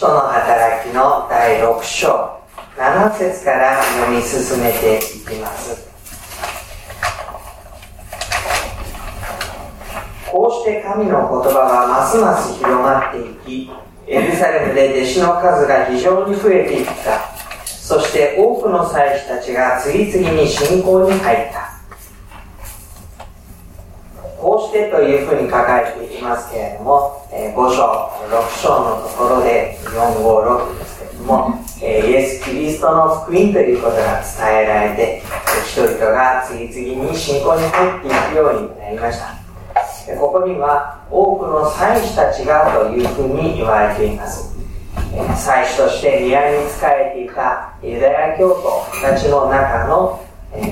使徒の働きの第6章7節から読み進めていきます。こうして神の言葉はますます広まっていきエルサレムで弟子の数が非常に増えていった。そして多くの祭司たちが次々に信仰に入ったこうしてというふうに書かれていますけれども、えー、5章、6章のところで456ですけれども、えー、イエス・キリストの福音ということが伝えられて、人々が次々に信仰に入っていくようになりました。ここには多くの祭司たちがというふうに言われています。祭司として宮に仕えていたユダヤ教徒たちの中の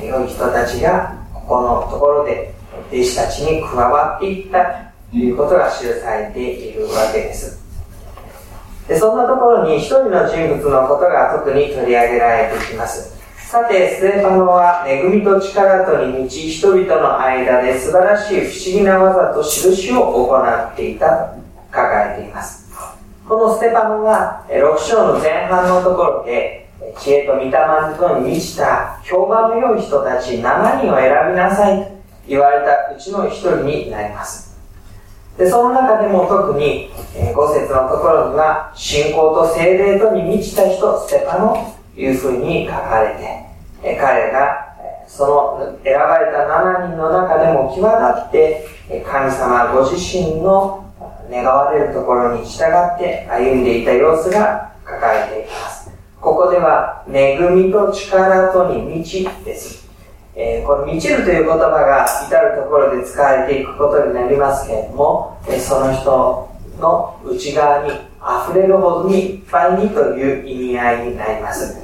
良い人たちがここのところで弟子たちに加わっていったということが記されているわけです。でそんなところに一人の人物のことが特に取り上げられてきます。さて、ステパノは恵みと力とに満ち人々の間で素晴らしい不思議な技と印を行っていたと書かれています。このステパノは6章の前半のところで知恵と御霊とに満ちた評判の良い人たち7人を選びなさい言われたうちの一人になります。で、その中でも特に、えー、5節のところには、信仰と精霊とに満ちた人、ステパノというふうに書かれて、えー、彼が、その選ばれた7人の中でも際立って、神様ご自身の願われるところに従って歩んでいた様子が書かれています。ここでは、恵みと力とに満ちです。えー、この満ちるという言葉が至るところで使われていくことになりますけれども、えー、その人の内側に溢れるほどにいっぱいにという意味合いになります。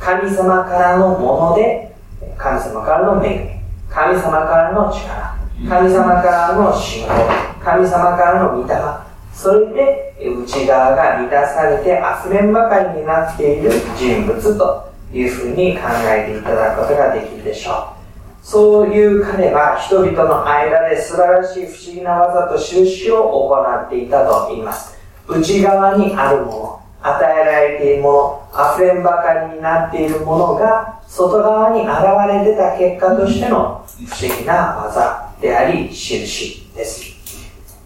神様からのもので、神様からの恵み、神様からの力、神様からの信仰、神様からの御霊、それで内側が満たされて溢れんばかりになっている人物と。いうふうに考えていただくことができるでしょう。そういう彼は人々の間で素晴らしい不思議な技と印を行っていたと言います。内側にあるもの、与えられているもの、溢れんばかりになっているものが外側に現れ出た結果としての不思議な技であり、印です。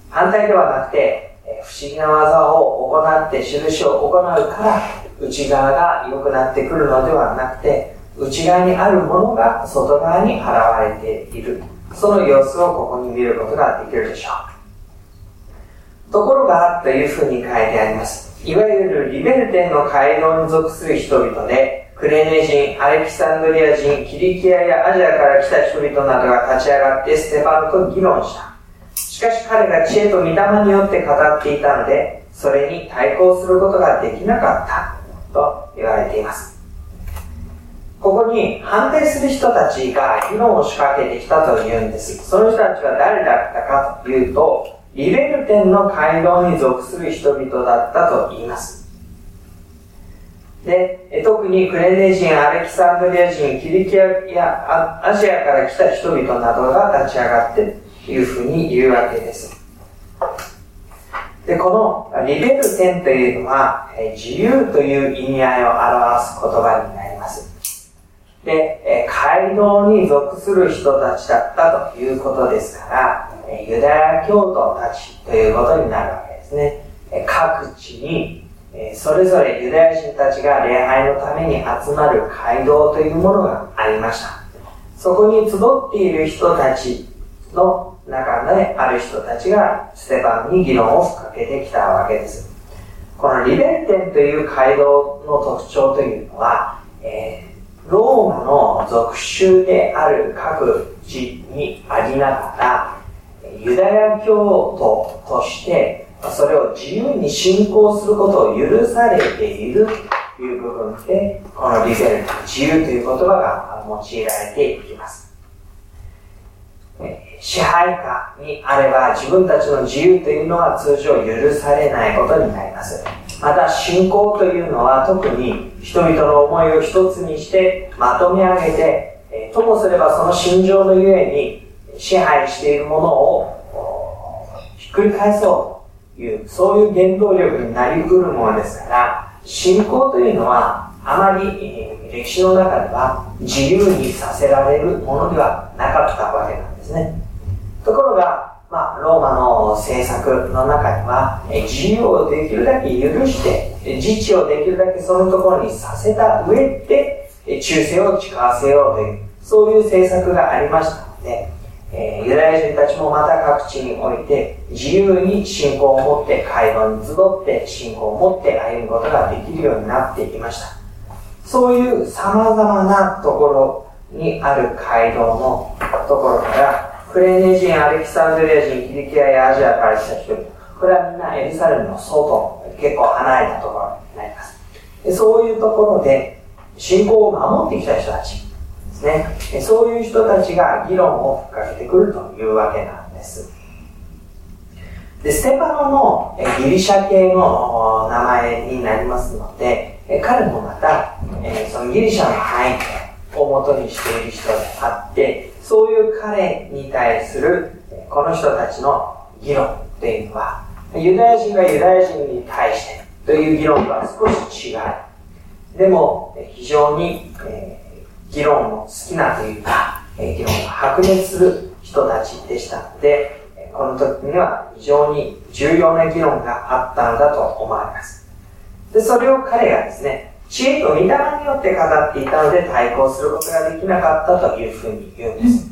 反対ではなくて、不思議な技を行って印を行うから内側が良くなってくるのではなくて、内側にあるものが外側に現れている。その様子をここに見ることができるでしょう。ところが、というふうに書いてあります。いわゆるリベルテンの街道に属する人々で、クレネ人、アレキサンドリア人、キリキアやアジアから来た人々などが立ち上がってステパノと議論した。しかし彼が知恵と御霊によって語っていたので、それに対抗することができなかった。と言われています。ここに反対する人たちが議論を仕掛けてきたというんです。その人たちは誰だったかというと、リベルテンの街道に属する人々だったと言います。で、特にクレネ人、アレキサンドリア人、キリキアやアジアから来た人々などが立ち上がっているというふうに言うわけです。で、このリベルテンというのは、自由という意味合いを表す言葉になります。で、街道に属する人たちだったということですから、ユダヤ教徒たちということになるわけですね。各地に、それぞれユダヤ人たちが礼拝のために集まる街道というものがありました。そこに集っている人たちの中である人たちがステパンに議論をかけてきたわけです。このリベルテンという街道の特徴というのは、えー、ローマの属州である各地にありながら、ユダヤ教徒としてそれを自由に信仰することを許されているという部分で、このリベルテン、自由という言葉が用いられていきます。支配下にあれば自分たちの自由というのは通常許されないことになります。また信仰というのは特に人々の思いを一つにしてまとめ上げて、えともすればその心情のゆえに支配しているものをひっくり返そうという、そういう原動力になりうるものですから、信仰というのは、あまり、歴史の中では自由にさせられるものではなかったわけなんですね。ところが、まあ、ローマの政策の中には、自由をできるだけ許して、自治をできるだけそのところにさせた上で、忠誠を誓わせようという、そういう政策がありましたので、えー、ユダヤ人たちもまた各地において自由に信仰を持って会話に集って信仰を持って歩むことができるようになっていきました。そういう様々なところにある街道のところから、クレーネ人、アレキサンドリア人、キリキアやアジアから来た人々、これはみんなエルサレムの外、結構離れたところになります。でそういうところで信仰を守ってきた人たちですね。そういう人たちが議論をかけてくるというわけなんです。で、ステパノのギリシャ系の名前になりますので、彼もまた、そのギリシャの背景をもとにしている人であって、そういう彼に対するこの人たちの議論というのは、ユダヤ人がユダヤ人に対してという議論とは少し違う。でも、非常に、えー、議論の好きなというか、えー、議論が白熱する人たちでしたので、この時には非常に重要な議論があったのだと思われます。で、それを彼がですね、知恵と御霊によって語っていたので対抗することができなかったというふうに言うんです。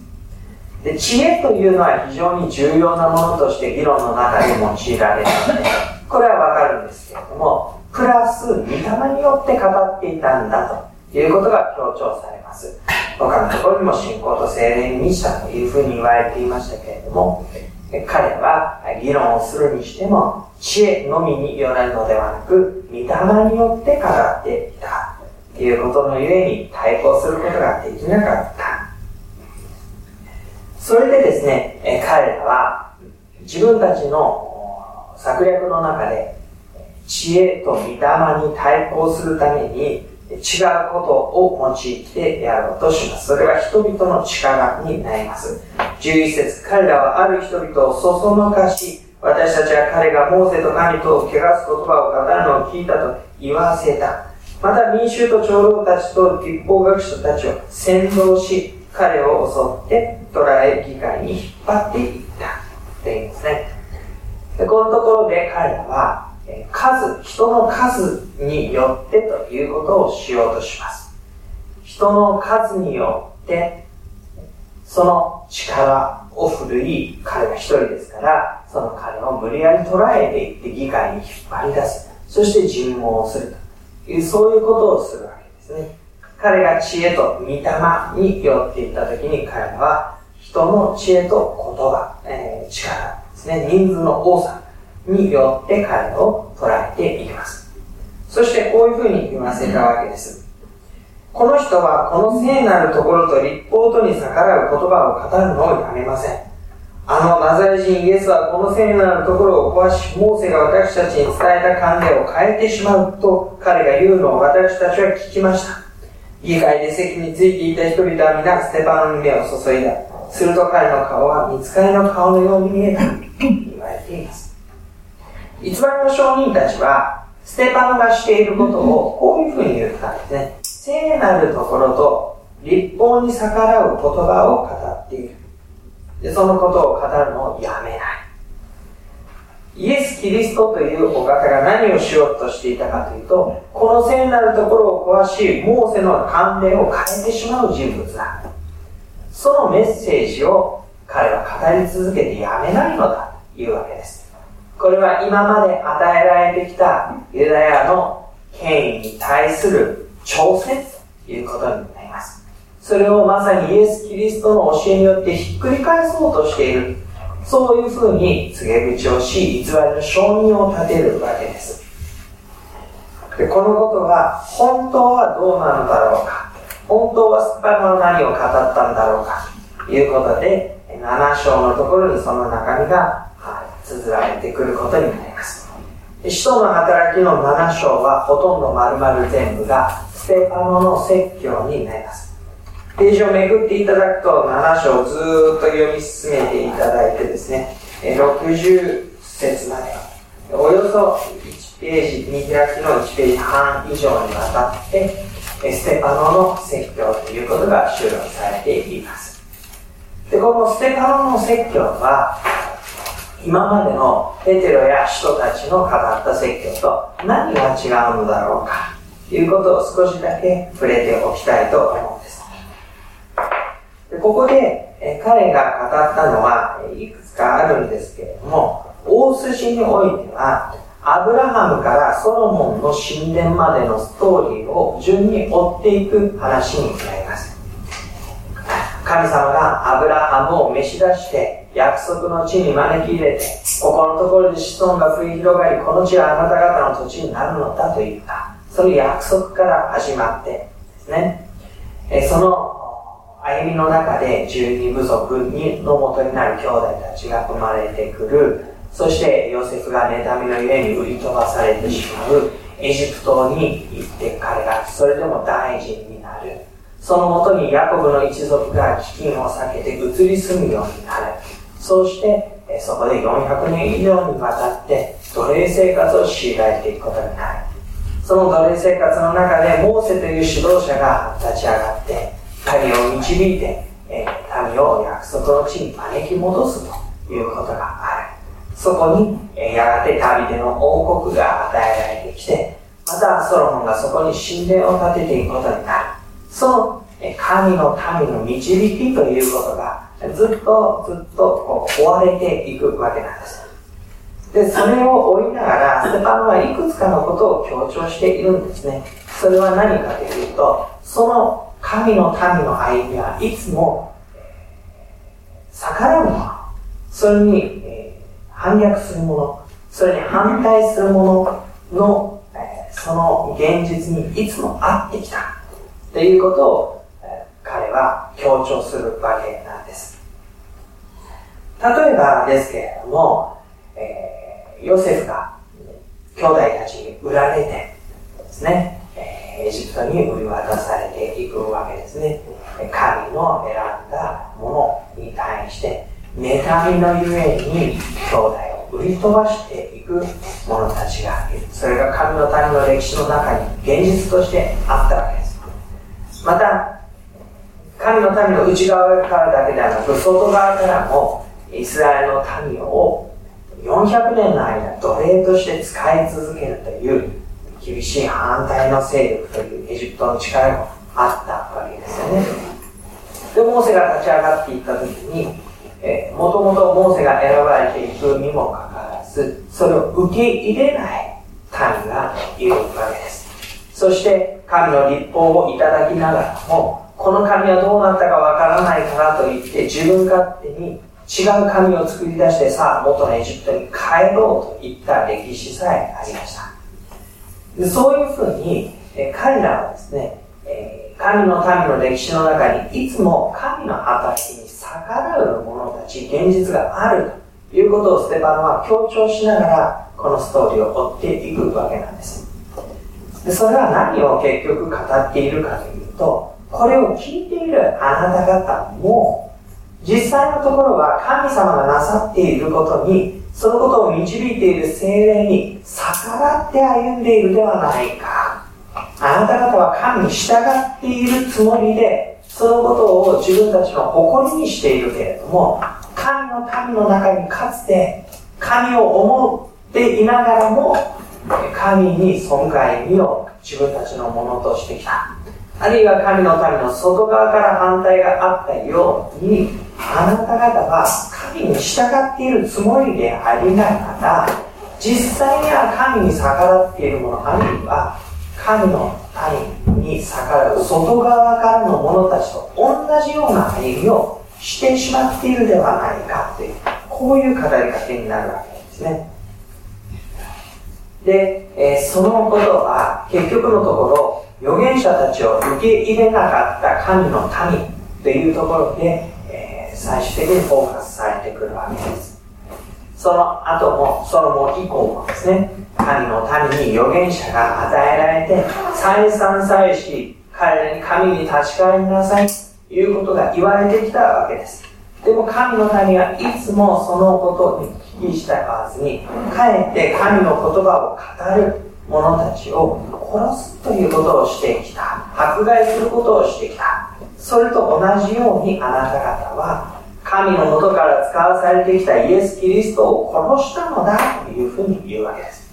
で、知恵というのは非常に重要なものとして議論の中で用いられるので、これはわかるんですけれども、プラス、御霊によって語っていたんだということが強調されます。他のところにも信仰と精霊に満ちたというふうに言われていましたけれども、彼は議論をするにしても、知恵のみによるのではなく、御霊によって語っていた。ということのゆえに対抗することができなかった。それでですね、彼らは自分たちの策略の中で知恵と御霊に対抗するために違うことを用いてやろうとします。それは人々の力になります。11節彼らはある人々をそそのかし、私たちは彼がモーセと神とを汚す言葉を語るのを聞いたと言わせた。また民衆と長老たちと立法学者たちを先導し、彼を襲って捕らえ議会に引っ張っていった。って言うんですね。でこのところで彼らは、数、人の数によってということをしようとします。人の数によって、その力を振るい、彼が一人ですから、その彼を無理やり捉えていって議会に引っ張り出す。そして尋問をするという、そういうことをするわけですね。彼が知恵と御霊によっていったときに彼は人の知恵と言葉、えー、力ですね、人数の多さによって彼を捉えていきます。そしてこういうふうに言わせたわけです。この人はこの聖なるところと立法とに逆らう言葉を語るのをやめません。あのナザレ人イエスはこの聖なるところを壊し、モーセが私たちに伝えた観念を変えてしまうと彼が言うのを私たちは聞きました。議会で席についていた人々は皆ステパノに目を注いだ。すると彼の顔は見つかりの顔のように見えた。偽りの証人たちは、ステパノがしていることをこういうふうに言ったんですね。聖なるところと立法に逆らう言葉を語っている。で、そのことを語るのをやめない。イエス・キリストというお方が何をしようとしていたかというと、この聖なるところを壊し、モーセの慣例を変えてしまう人物だ。そのメッセージを彼は語り続けてやめないのだというわけです。これは今まで与えられてきたユダヤの権威に対する挑戦ということになります。それをまさにイエス・キリストの教えによってひっくり返そうとしている。そういうふうに告げ口をし、偽りの証人を立てるわけです。でこのことが本当はどうなのだろうか。本当はスパノの何を語ったんだろうか。ということで、7章のところにその中身が綴られてくることになります。使徒の働きの7章はほとんど丸々全部がステパノの説教になります。ページをめくっていただくと7章をずっと読み進めていただいてですね、60節までおよそ1ページ、見開きの1ページ半以上にわたって、ステパノの説教ということが収録されています。で、このステパノの説教は、今までのペテロや人たちの語った説教と何が違うのだろうかということを少しだけ触れておきたいと思うんです。でここで、え彼が語ったのはいくつかあるんですけれども、大筋においては、アブラハムからソロモンの神殿までのストーリーを順に追っていく話になります。神様がアブラハムを召し出して約束の地に招き入れて、ここのところで子孫が増え広がり、この地はあなた方の土地になるのだと言った。その約束から始まってですね、えその歩みの中で十二部族にのもとになる兄弟たちが生まれてくる。そしてヨセフが妬みの家に売り飛ばされてしまう。エジプトに行って彼がそれでも大臣になる。そのもとにヤコブの一族が飢饉を避けて移り住むようになる。そうしてそこで400年以上にわたって奴隷生活を強いられていくことになるその奴隷生活の中でモーセという指導者が立ち上がって神を導いて、え、民を約束の地に招き戻すということがある。そこに、え、やがてダビデの王国が与えられてきて、またソロモンがそこに神殿を建てていくことになる。その、え、神の民の導きということが、ずっとずっとこう追われていくわけなんです。で、それを追いながら、ステパノはいくつかのことを強調しているんですね。それは何かというと、その神の民の歩みはいつも、逆らうもの、それに、反逆するもの、それに反対するものの、その現実にいつもあってきたということを、彼は強調するわけなんです。例えばですけれども、えー、ヨセフが兄弟たちに売られてですね、エジプトに売り渡されていくわけですね。神の選んだものに対して、妬みのゆえに兄弟を売り飛ばしていく者たちがいる。それが神の民の歴史の中に現実としてあったわけです。また、神の民の内側からだけではなく、外側からも、イスラエルの民を400年の間奴隷として使い続けるという厳しい反対の勢力というエジプトの力もあったわけですよね。で、モーセが立ち上がっていった時に、もともとモーセが選ばれていくにもかかわらず、それを受け入れない民がいるわけです。そして神の立法をいただきながらも、この神はどうなったかわからないからと言って自分勝手に違う神を作り出してさあ元のエジプトに帰ろうといった歴史さえありました。でそういうふうに、え彼らはですね、え神の民の歴史の中にいつも神の働きに逆らう者たち、現実があるということをステパノは強調しながら、このストーリーを追っていくわけなんです。でそれは何を結局語っているかというと、これを聞いているあなた方も、実際のところは神様がなさっていることにそのことを導いている精霊に逆らって歩んでいるではないか。あなた方は神に従っているつもりで、そのことを自分たちの誇りにしているけれども、神の民の中にかつて神を思っていながらも、神に損害を自分たちのものとしてきた。あるいは神の民の外側から反対があったように、あなた方は神に従っているつもりでありながら、実際には神に逆らっているもの、あるいは神の民に逆らう外側からの者たちと同じような歩みをしてしまっているではないかという、こういう語りかけになるわけですね。で、えー、そのことは結局のところ、預言者たちを受け入れなかった神の民というところで、えー、最終的にフォーカスされてくるわけです。その後も、その後以降もですね、神の民に預言者が与えられて、再三再し、彼らに神に立ち返りなさいということが言われてきたわけです。でも神の民はいつもそのことに聞き従わずにかえって神の言葉を語る者たちを殺すということをしてきた。迫害することをしてきた。それと同じようにあなた方は神の元から使わされてきたイエス・キリストを殺したのだというふうに言うわけです。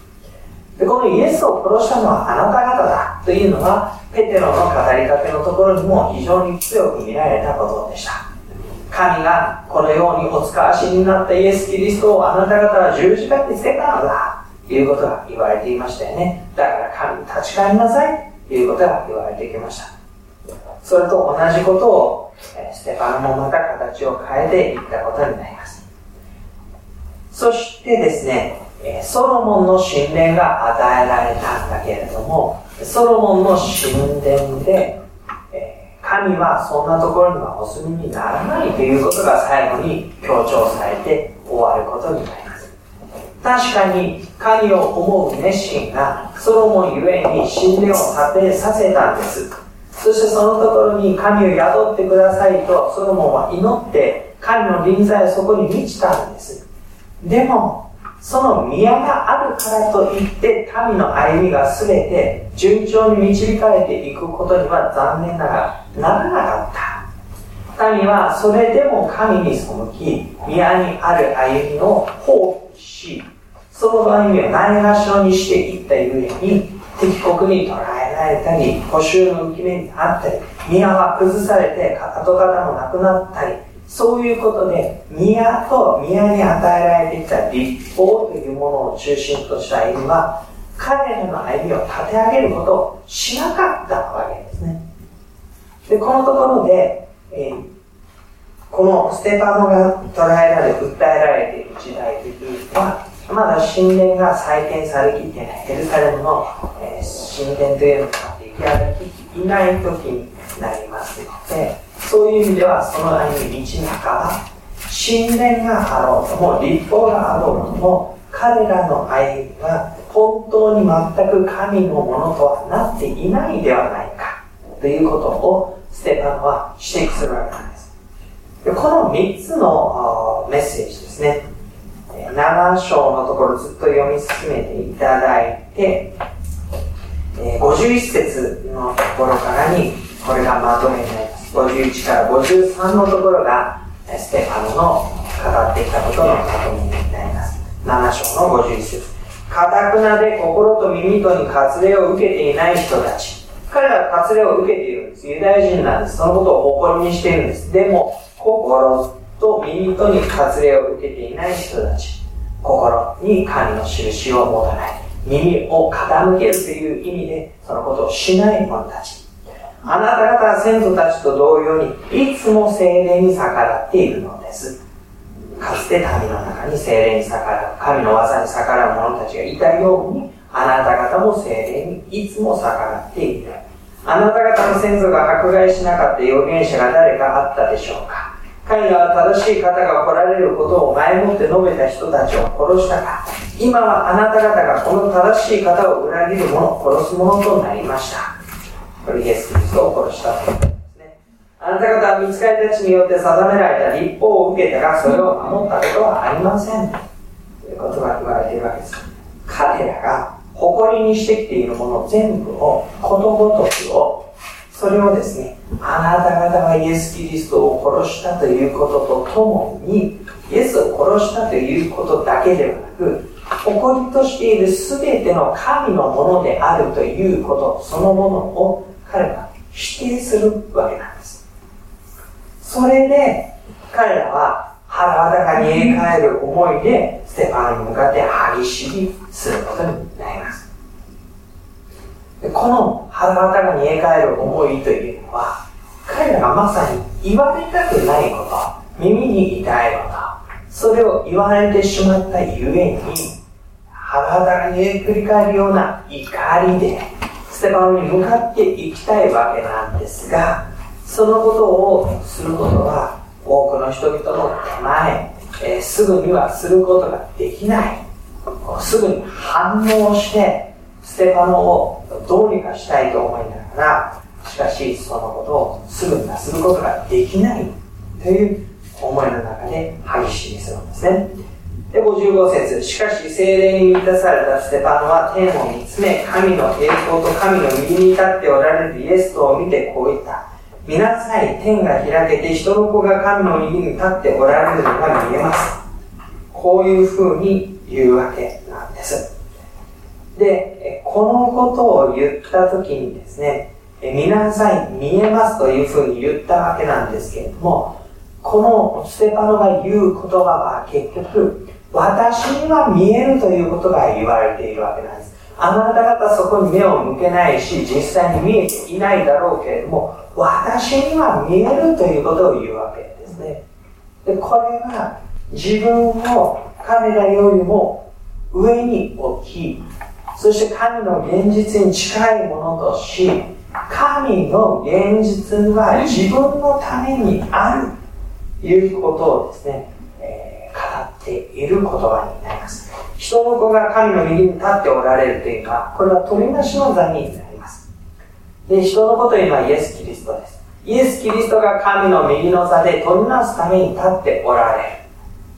でこのイエスを殺したのはあなた方だというのはペテロの語りかけのところにも非常に強く見られたことでした。神がこのようにお使わしになったイエス・キリストをあなた方は十字架に捨てたのだ。いうことが言われていましたよね。だから神に立ち返りなさい。ということが言われてきました。それと同じことをステパノもまた形を変えていったことになります。そしてですねソロモンの神殿が与えられたんだけれどもソロモンの神殿で神はそんなところにはお住みにならないということが最後に強調されて終わることになります。確かに神を思う熱心がソロモンゆえに神殿を建てさせたんです。そしてそのところに神を宿ってくださいとソロモンは祈って神の臨在をそこに満ちたんです。でもその宮があるからといって民の歩みが全て順調に導かれていくことには残念ながらならなかった。民はそれでも神に背き宮にある歩みを放棄しその歩みをないがしろにしていったゆえに敵国に捕らえられたり補修の浮き目にあったり宮は崩されて跡形もなくなったりそういうことで、宮と宮に与えられてきた立法というものを中心とした歩みは、彼らの歩みを立て上げることをしなかったわけですね。で、このところで、えー、このステパノが捉えられ、訴えられている時代というのは、まだ神殿が再建されきってない、エルサレムの、えー、神殿というのが出来上がっていない時になります。ので、そういう意味ではその間に道半ば神殿があろうとも立法があろうとも彼らの歩みは本当に全く神のものとはなっていないではないかということをステパノは指摘するわけです。この3つのメッセージですね。7章のところずっと読み進めていただいて51節のところからにこれがまとめになります。51から53のところがステファノの語ってきたことのまとめになります。7章の51節。かたくなで心と耳とに割礼を受けていない人たち。彼らは割礼を受けているんです。ユダヤ人なんです。そのことを誇りにしているんです。でも心と耳とに割礼を受けていない人たち。心に神の印を持たない。耳を傾けるという意味でそのことをしない者たち。あなた方は先祖たちと同様にいつも精霊に逆らっているのです。かつて民の中に精霊に逆らう神の技に逆らう者たちがいたようにあなた方も精霊にいつも逆らっている。あなた方の先祖が迫害しなかった預言者が誰かあったでしょうか？彼らは正しい方が来られることを前もって述べた人たちを殺したか今はあなた方がこの正しい方を裏切る者殺す者となりましたこれイエス・キリストを殺したということですね。あなた方は見つかりたちによって定められた立法を受けたが、それを守ったことはありません。ということが言われているわけです。彼らが誇りにしてきているもの全部を、ことごとくを、それをですね、あなた方がイエス・キリストを殺したということとともに、イエスを殺したということだけではなく、誇りとしている全ての神のものであるということそのものを彼は否定するわけなんです。それで、彼らは腹裸に入れ替える思いで、ステファに向かって激しりすることになります。この腹裸に入れ替える思いというのは、彼らがまさに言われたくないこと、耳に痛いこと、それを言われてしまったゆえに、腹裸にえ繰り返るような怒りで、ステパノに向かっていきたいわけなんですがそのことをすることは多くの人々の手前、えー、すぐにはすることができない。すぐに反応してステパノをどうにかしたいと思いながらしかしそのことをすぐにはすることができないという思いの中で激しいするんですねで、55節しかし、精霊に満たされたステパノは天を見つめ、神の栄光と神の右に立っておられるイエスとを見てこう言った。見なさい、天が開けて人の子が神の右に立っておられるのが見えます。こういうふうに言うわけなんです。で、このことを言ったときにですね、見なさい、見えますというふうに言ったわけなんですけれども、このステパノが言う言葉は結局、私には見えるということが言われているわけなんです。あなた方そこに目を向けないし、実際に見えていないだろうけれども、私には見えるということを言うわけですね。で、これは自分を彼らよりも上に置き、そして神の現実に近いものとし、神の現実は自分のためにあるということをですね、えー、語っている言葉になります。人の子が神の右に立っておられるというのは、これは取りなしの座になります。で、人の子というのはイエス・キリストです。イエス・キリストが神の右の座で取りなすために立っておられる。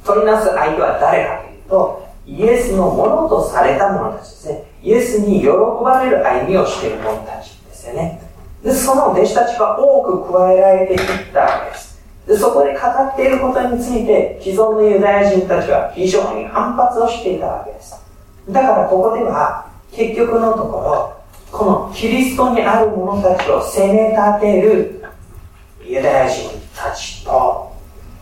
取りなす相手は誰かというと、イエスのものとされた者たちですね。イエスに喜ばれる歩みをしている者たちですよね。で、その弟子たちが多く加えられていったわけです。で、そこで語っていることについて、既存のユダヤ人たちは非常に反発をしていたわけです。だからここでは、結局のところ、このキリストにある者たちを責め立てるユダヤ人たちと、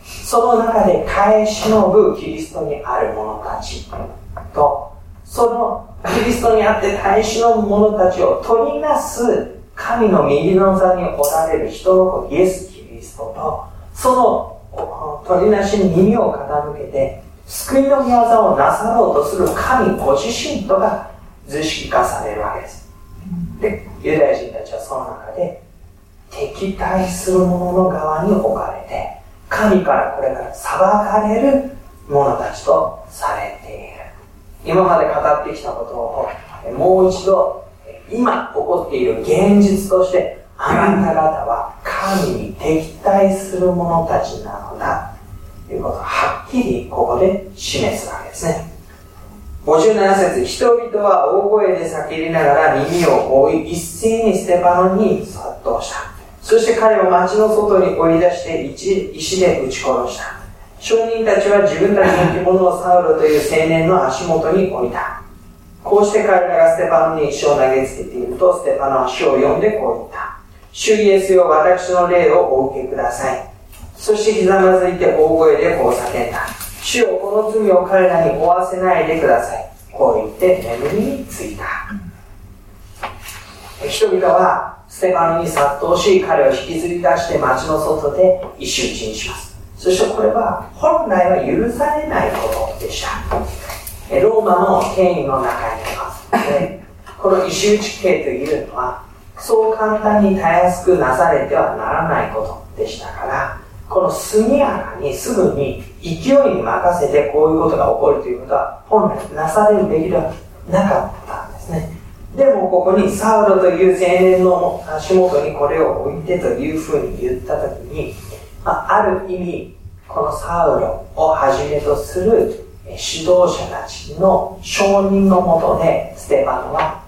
その中で耐え忍ぶキリストにある者たちと、そのキリストにあって耐え忍ぶ者たちを取りなす神の右の座におられる人の子イエス・キリストと、その取りなしに耳を傾けて、救いの御業をなさろうとする神ご自身とが図式化されるわけです。で、ユダヤ人たちはその中で敵対する者の側に置かれて、神からこれから裁かれる者たちとされている。今まで語ってきたことをもう一度今起こっている現実としてあなた方は神に敵対する者たちなのだ。ということをはっきりここで示すわけですね。57節人々は大声で叫びながら耳を覆い一斉にステパノに殺到した。そして彼を町の外に追い出して石で撃ち殺した。証人たちは自分たちの着物をサウロという青年の足元に置いた。こうして彼らがステパノに石を投げつけていると、ステパノは主を呼んでこう言った。主イエスよ、私の霊をお受けください。そしてひざまずいて大声でこう叫んだ。主よ、この罪を彼らに負わせないでください。こう言って眠りについた。人々はステパノに殺到し、彼を引きずり出して町の外で石打ちにします。そしてこれは本来は許されないことでした。ローマの権威の中にあますね。この石打ち刑というのは、そう簡単にたやすくなされてはならないことでしたから、この速やかにすぐに勢いに任せてこういうことが起こるということは本来なされるべきではなかったんですね。でもここにサウロという青年の足元にこれを置いてというふうに言ったときに、まあ、ある意味、このサウロをはじめとする指導者たちの承認のもとで、ステパノは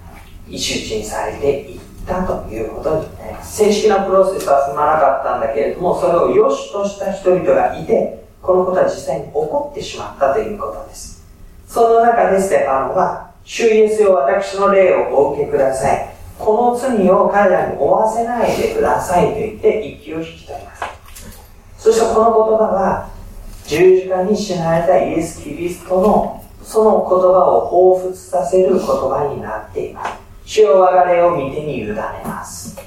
石打ちにされていったということになります。正式なプロセスは踏まなかったんだけれども、それを良しとした人々がいて、このことは実際に起こってしまったということです。その中でステパノは、主イエスよ私の霊をお受けください。この罪を彼らに負わせないでくださいと言って息を引き取ります。そしてこの言葉は十字架に死なれたイエス・キリストのその言葉を彷彿させる言葉になっています。主よ我が霊を見てに委ねます。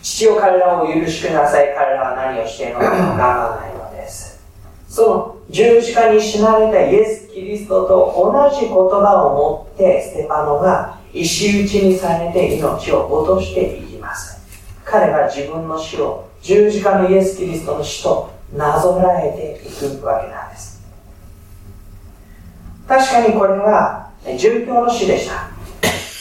父を彼らを許しください。彼らは何をしているのかわからないのです。その十字架に死なれたイエス・キリストと同じ言葉を持ってステパノが石打ちにされて命を落としていきます。彼が自分の死を十字架のイエス・キリストの死となぞらえていくわけなんです。確かにこれは殉教の死でした。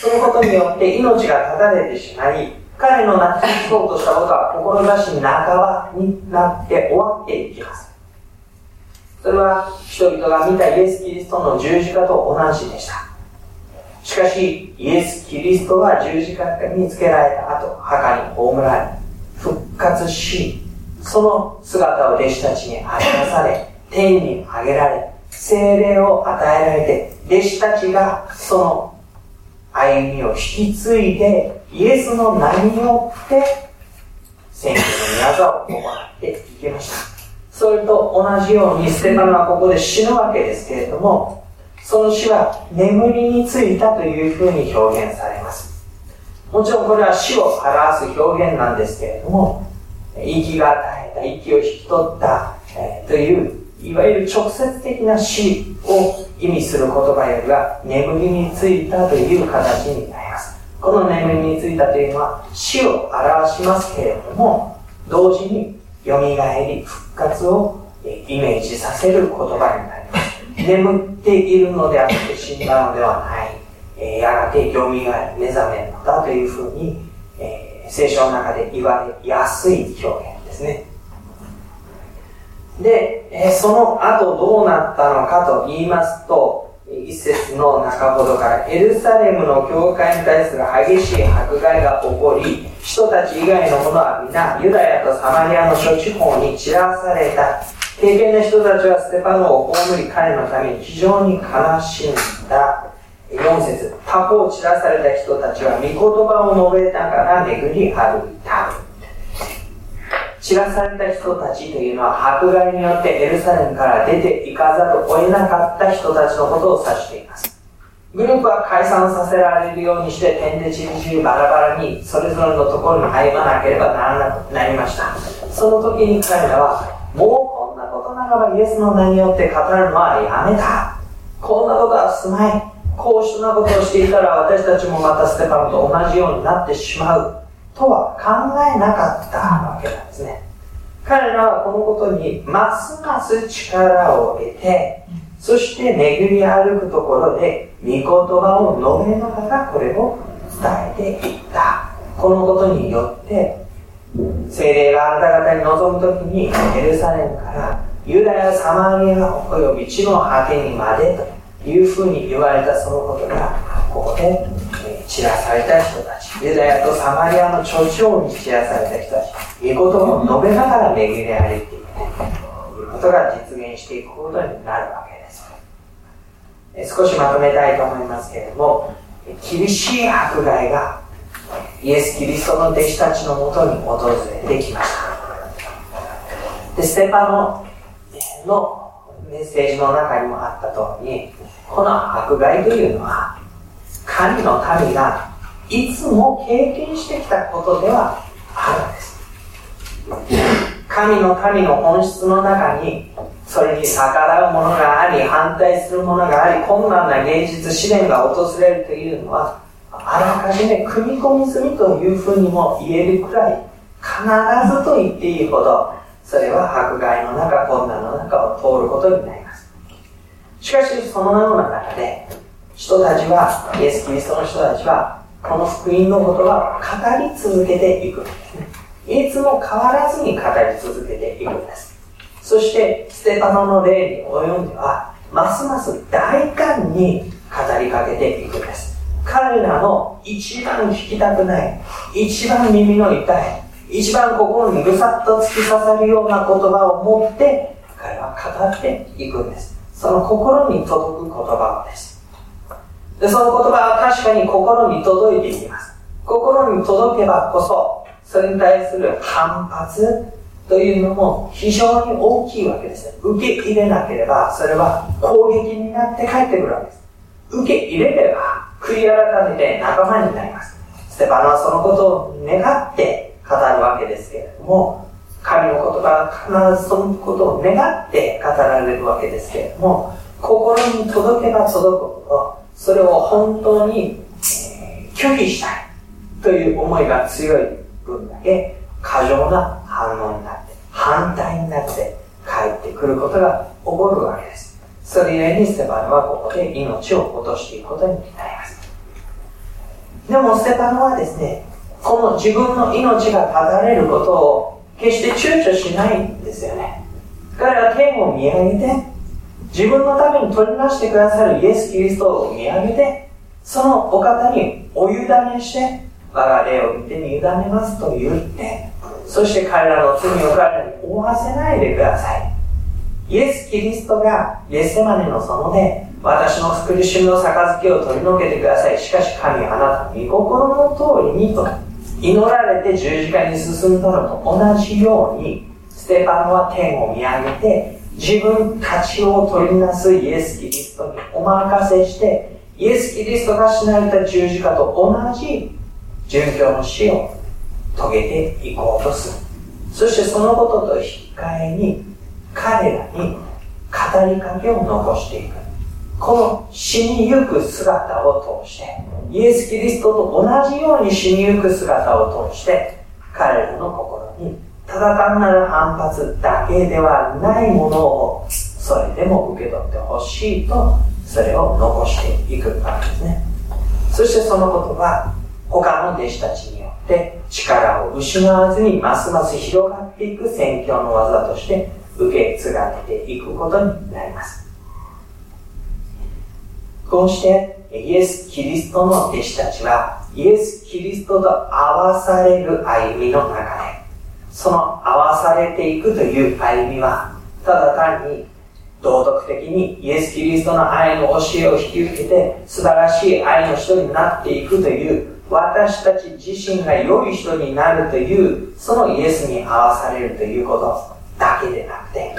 そのことによって命が絶たれてしまい、彼のなきそうとしたことは志半ばになって終わっていきます。それは人々が見たイエス・キリストの十字架と同じでした。しかし、イエス・キリストは十字架につけられた後、墓に葬られ、復活し、その姿を弟子たちに表され、天に上げられ、精霊を与えられて、弟子たちがその歩みを引き継いで、イエスの名によって、選挙の技を行っていきました。それと同じように、ステパノはここで死ぬわけですけれども、その死は眠りについたというふうに表現されます。もちろんこれは死を表す表現なんですけれども、息が絶えた、息を引き取った、えー、といういわゆる直接的な死を意味する言葉よりは眠りについたという形になります。この眠りについたというのは死を表しますけれども、同時に蘇り復活をイメージさせる言葉になります。眠っているのであって死んだのではない。えやがて蘇り目覚めるのだというふうに、えー、聖書の中で言われやすい表現ですね。で、え、その後どうなったのかと言いますと、一節の中ほどからエルサレムの教会に対する激しい迫害が起こり、人たち以外の者は皆ユダヤとサマリアの諸地方に散らされた。経験な人たちはステパノを葬り彼のために非常に悲しんだ。4節他方散らされた人たちは御言葉を述べながら巡り歩いた。散らされた人たちというのは迫害によってエルサレムから出て行かざるを得なかった人たちのことを指しています。グループは解散させられるようにして点でちりちりバラバラにそれぞれのところに歩まなければならなくなりました。その時に彼らは、もうこんなことならばイエスの名によって語るのはやめた。こんなことはすまい。こうしたなことをしていたら私たちもまたステパノと同じようになってしまう。とは考えなかったわけなんですね。彼らはこのことにますます力を得て、そして巡り歩くところで、御言葉を述べながらこれを伝えていった。このことによって、精霊があなた方に臨むときに、エルサレムからユダヤ、サマリアおよび地の果てにまでというふうに言われたそのことが、ここで散らされた人たち、ユダヤとサマリアの頂上に散らされた人たち、御言葉を述べながら巡り歩いていくということが実現していくことになるわけです。少しまとめたいと思いますけれども、厳しい迫害がイエス・キリストの弟子たちのもとに訪れてきました。で、ステパノのメッセージの中にもあった通り、この迫害というのは、神の民がいつも経験してきたことではあるんです。神の民の本質の中にそれに逆らうものがあり反対するものがあり困難な現実試練が訪れるというのはあらかじめ組み込み済みというふうにも言えるくらい必ずと言っていいほどそれは迫害の中困難の中を通ることになりますしかしそのような中で人たちはイエス・キリストの人たちはこの福音の言葉を語り続けていくんですねいつも変わらずに語り続けていくんです。そして、ステパノの例に及んでは、ますます大胆に語りかけていくんです。彼らの一番聞きたくない、一番耳の痛い、一番心にぐさっと突き刺さるような言葉を持って、彼は語っていくんです。その心に届く言葉です。で、その言葉は確かに心に届いていきます。心に届けばこそ、それに対する反発というのも非常に大きいわけです。受け入れなければ、それは攻撃になって帰ってくるわけです。受け入れれば、悔い改めて仲間になります。ステパノはそのことを願って語るわけですけれども、神の言葉は必ずそのことを願って語られるわけですけれども、心に届けば届くほど、それを本当に、拒否したいという思いが強い分だけ過剰な反応になって反対になって帰ってくることが起こるわけです。それゆえにステパノはここで命を落としていくことになります。でもステパノはですねこの自分の命が絶たれることを決して躊躇しないんですよね彼は天を見上げて自分のために取り出してくださるイエス・キリストを見上げて、そのお方にお委ねして、我が霊を見てに委ねますと言って、そして彼らの罪を彼らに負わせないでください。イエス・キリストがイエスセマネの園で私の苦しみの杯を取り除けてください。しかし神はあなたの御心の通りにと祈られて十字架に進んだのと同じようにステパノは天を見上げて自分たちを取りなすイエス・キリストにお任せしてイエス・キリストが死なれた十字架と同じ殉教の死を遂げていこうとする。そしてそのことと引き換えに彼らに語りかけを残していく。この死にゆく姿を通して、イエス・キリストと同じように死にゆく姿を通して、彼らの心にただ単なる反発だけではないものをそれでも受け取ってほしいとそれを残していくわけですね。そしてそのことは他の弟子たちによって力を失わずにますます広がっていく宣教の技として受け継がれていくことになります。こうしてイエス・キリストの弟子たちはイエス・キリストと合わされる歩みの中でその合わされていくという歩みはただ単に道徳的にイエス・キリストの愛の教えを引き受けて素晴らしい愛の人になっていくという私たち自身が良い人になるというそのイエスに合わされるということだけでなくて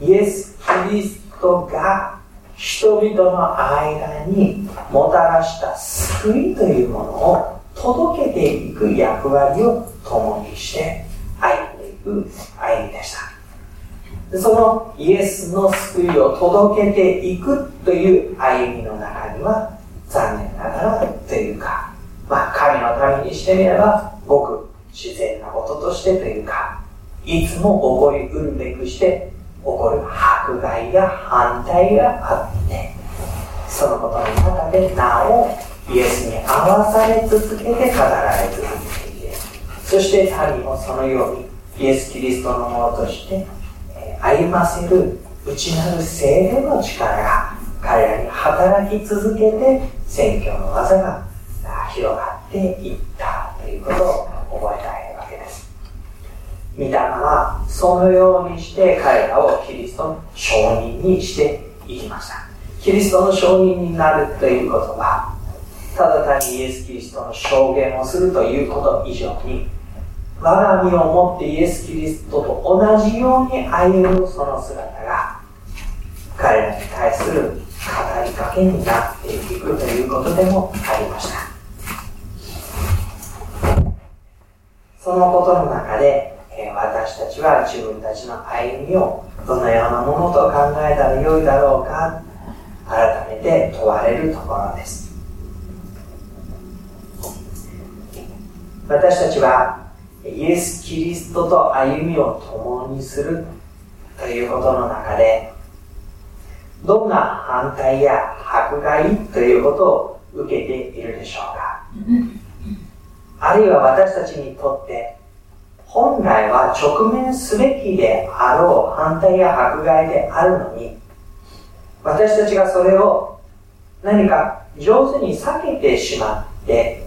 イエス・キリストが人々の間にもたらした救いというものを届けていく役割を共にして歩んでいく歩みでした。そのイエスの救いを届けていくという歩みの中には残念ながらというか、まあ、神のためにしてみればごく自然なこととしてというかいつも起こりうるべくしてこる迫害や反対があってそのことの中でなおイエスに合わされ続けて語られ続けていてそして民もそのようにイエス・キリストのものとして歩ませる内なる精霊の力が彼らに働き続けて宣教の技が広がっていったということを御霊はそのようにして彼らをキリストの証人にしていきました。キリストの証人になるということはただ単にイエス・キリストの証言をするということ以上に我が身をもってイエス・キリストと同じように歩むその姿が彼らに対する語りかけになっていくということでもありました。そのことの中で私たちは自分たちの歩みをどのようなものと考えたらよいだろうか改めて問われるところです。私たちはイエス・キリストと歩みを共にするということの中でどんな反対や迫害ということを受けているでしょうか。あるいは私たちにとって本来は直面すべきであろう反対や迫害であるのに私たちがそれを何か上手に避けてしまって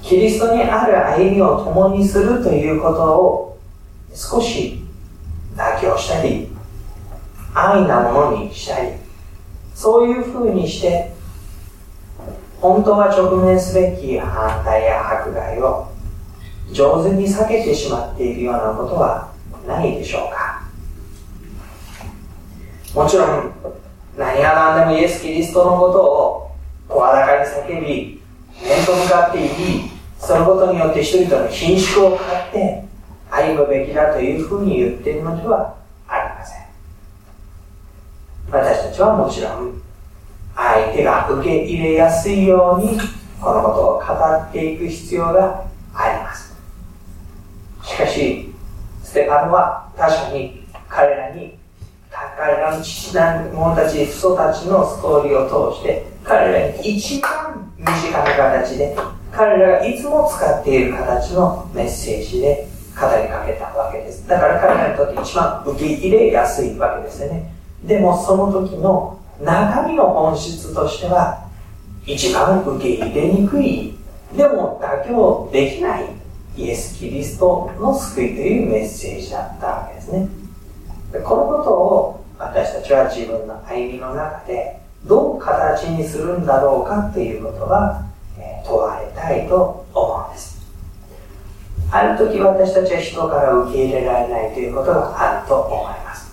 キリストにある歩みを共にするということを少し妥協したり安易なものにしたりそういうふうにして本当は直面すべき反対や迫害を上手に避けてしまっているようなことはないでしょうか？もちろん何が何でもイエス・キリストのことを声高に叫び面と向かっていきそのことによって人々の品縮を買って歩むべきだというふうに言っているのではありません。私たちはもちろん相手が受け入れやすいようにこのことを語っていく必要がしかし、ステパノは確かに彼らに、彼らの父なる者たち、父祖たちのストーリーを通して、彼らに一番身近な形で、彼らがいつも使っている形のメッセージで語りかけたわけです。だから彼らにとって一番受け入れやすいわけですよね。でもその時の中身の本質としては一番受け入れにくいでも妥協できないイエス・キリストの救いというメッセージだったわけですね。このことを私たちは自分の歩みの中でどう形にするんだろうかということは、え問われたいと思うんです。ある時私たちは人から受け入れられないということがあると思います。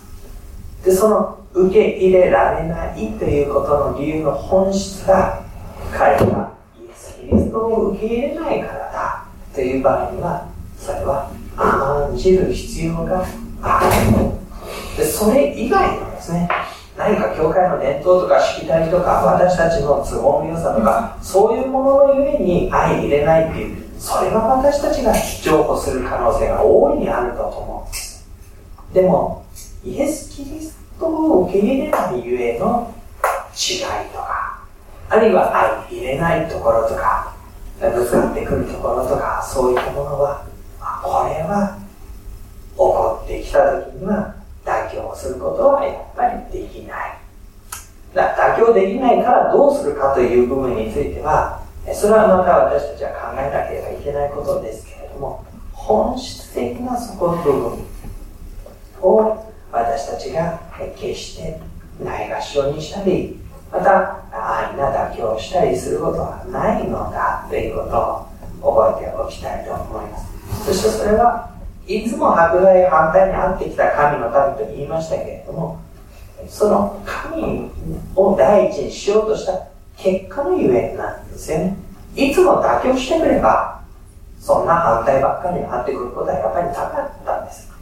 でその受け入れられないということの理由の本質が彼がイエス・キリストを受け入れないからという場合にはそれは甘んじる必要がある。でそれ以外のですね何か教会の伝統とかしきたりとか私たちの都合の良さとかそういうもののゆえに相入れないっていうそれは私たちが譲歩する可能性が大いにあると思う。ですでもイエス・キリストを受け入れないゆえの違いとかあるいは相入れないところとかぶつかってくるところとかそういったものはこれは起こってきた時には妥協することはやっぱりできない。妥協できないからどうするかという部分についてはそれはまた私たちは考えなければいけないことですけれども本質的なそこの部分を私たちが決してないがしろにしたりまた安易な妥協したりすることはないのだということを覚えておきたいと思います。そしてそれはいつも迫害反対に遭ってきた神の民と言いましたけれどもその神を第一にしようとした結果のゆえなんですよね。いつも妥協してくればそんな反対ばっかりに遭ってくることはやっぱりなかったんです。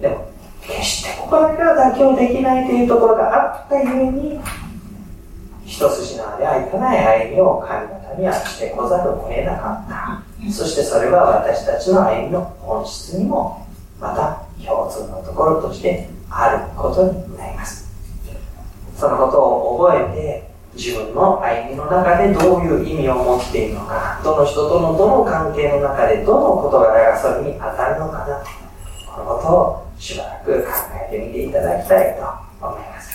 でも決してここだけは妥協できないというところがあったゆえに一筋縄ではいかない歩みを神の民はしてこざるを得なかった。そしてそれは私たちの歩みの本質にもまた共通のところとしてあることになります。そのことを覚えて自分の歩みの中でどういう意味を持っているのかどの人とのどの関係の中でどの事柄がそれに当たるのかなこのことをしばらく考えてみていただきたいと思います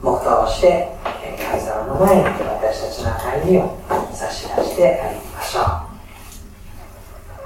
黙祷をして、カイの前に私たちの歩みを差し出して歩きましょう。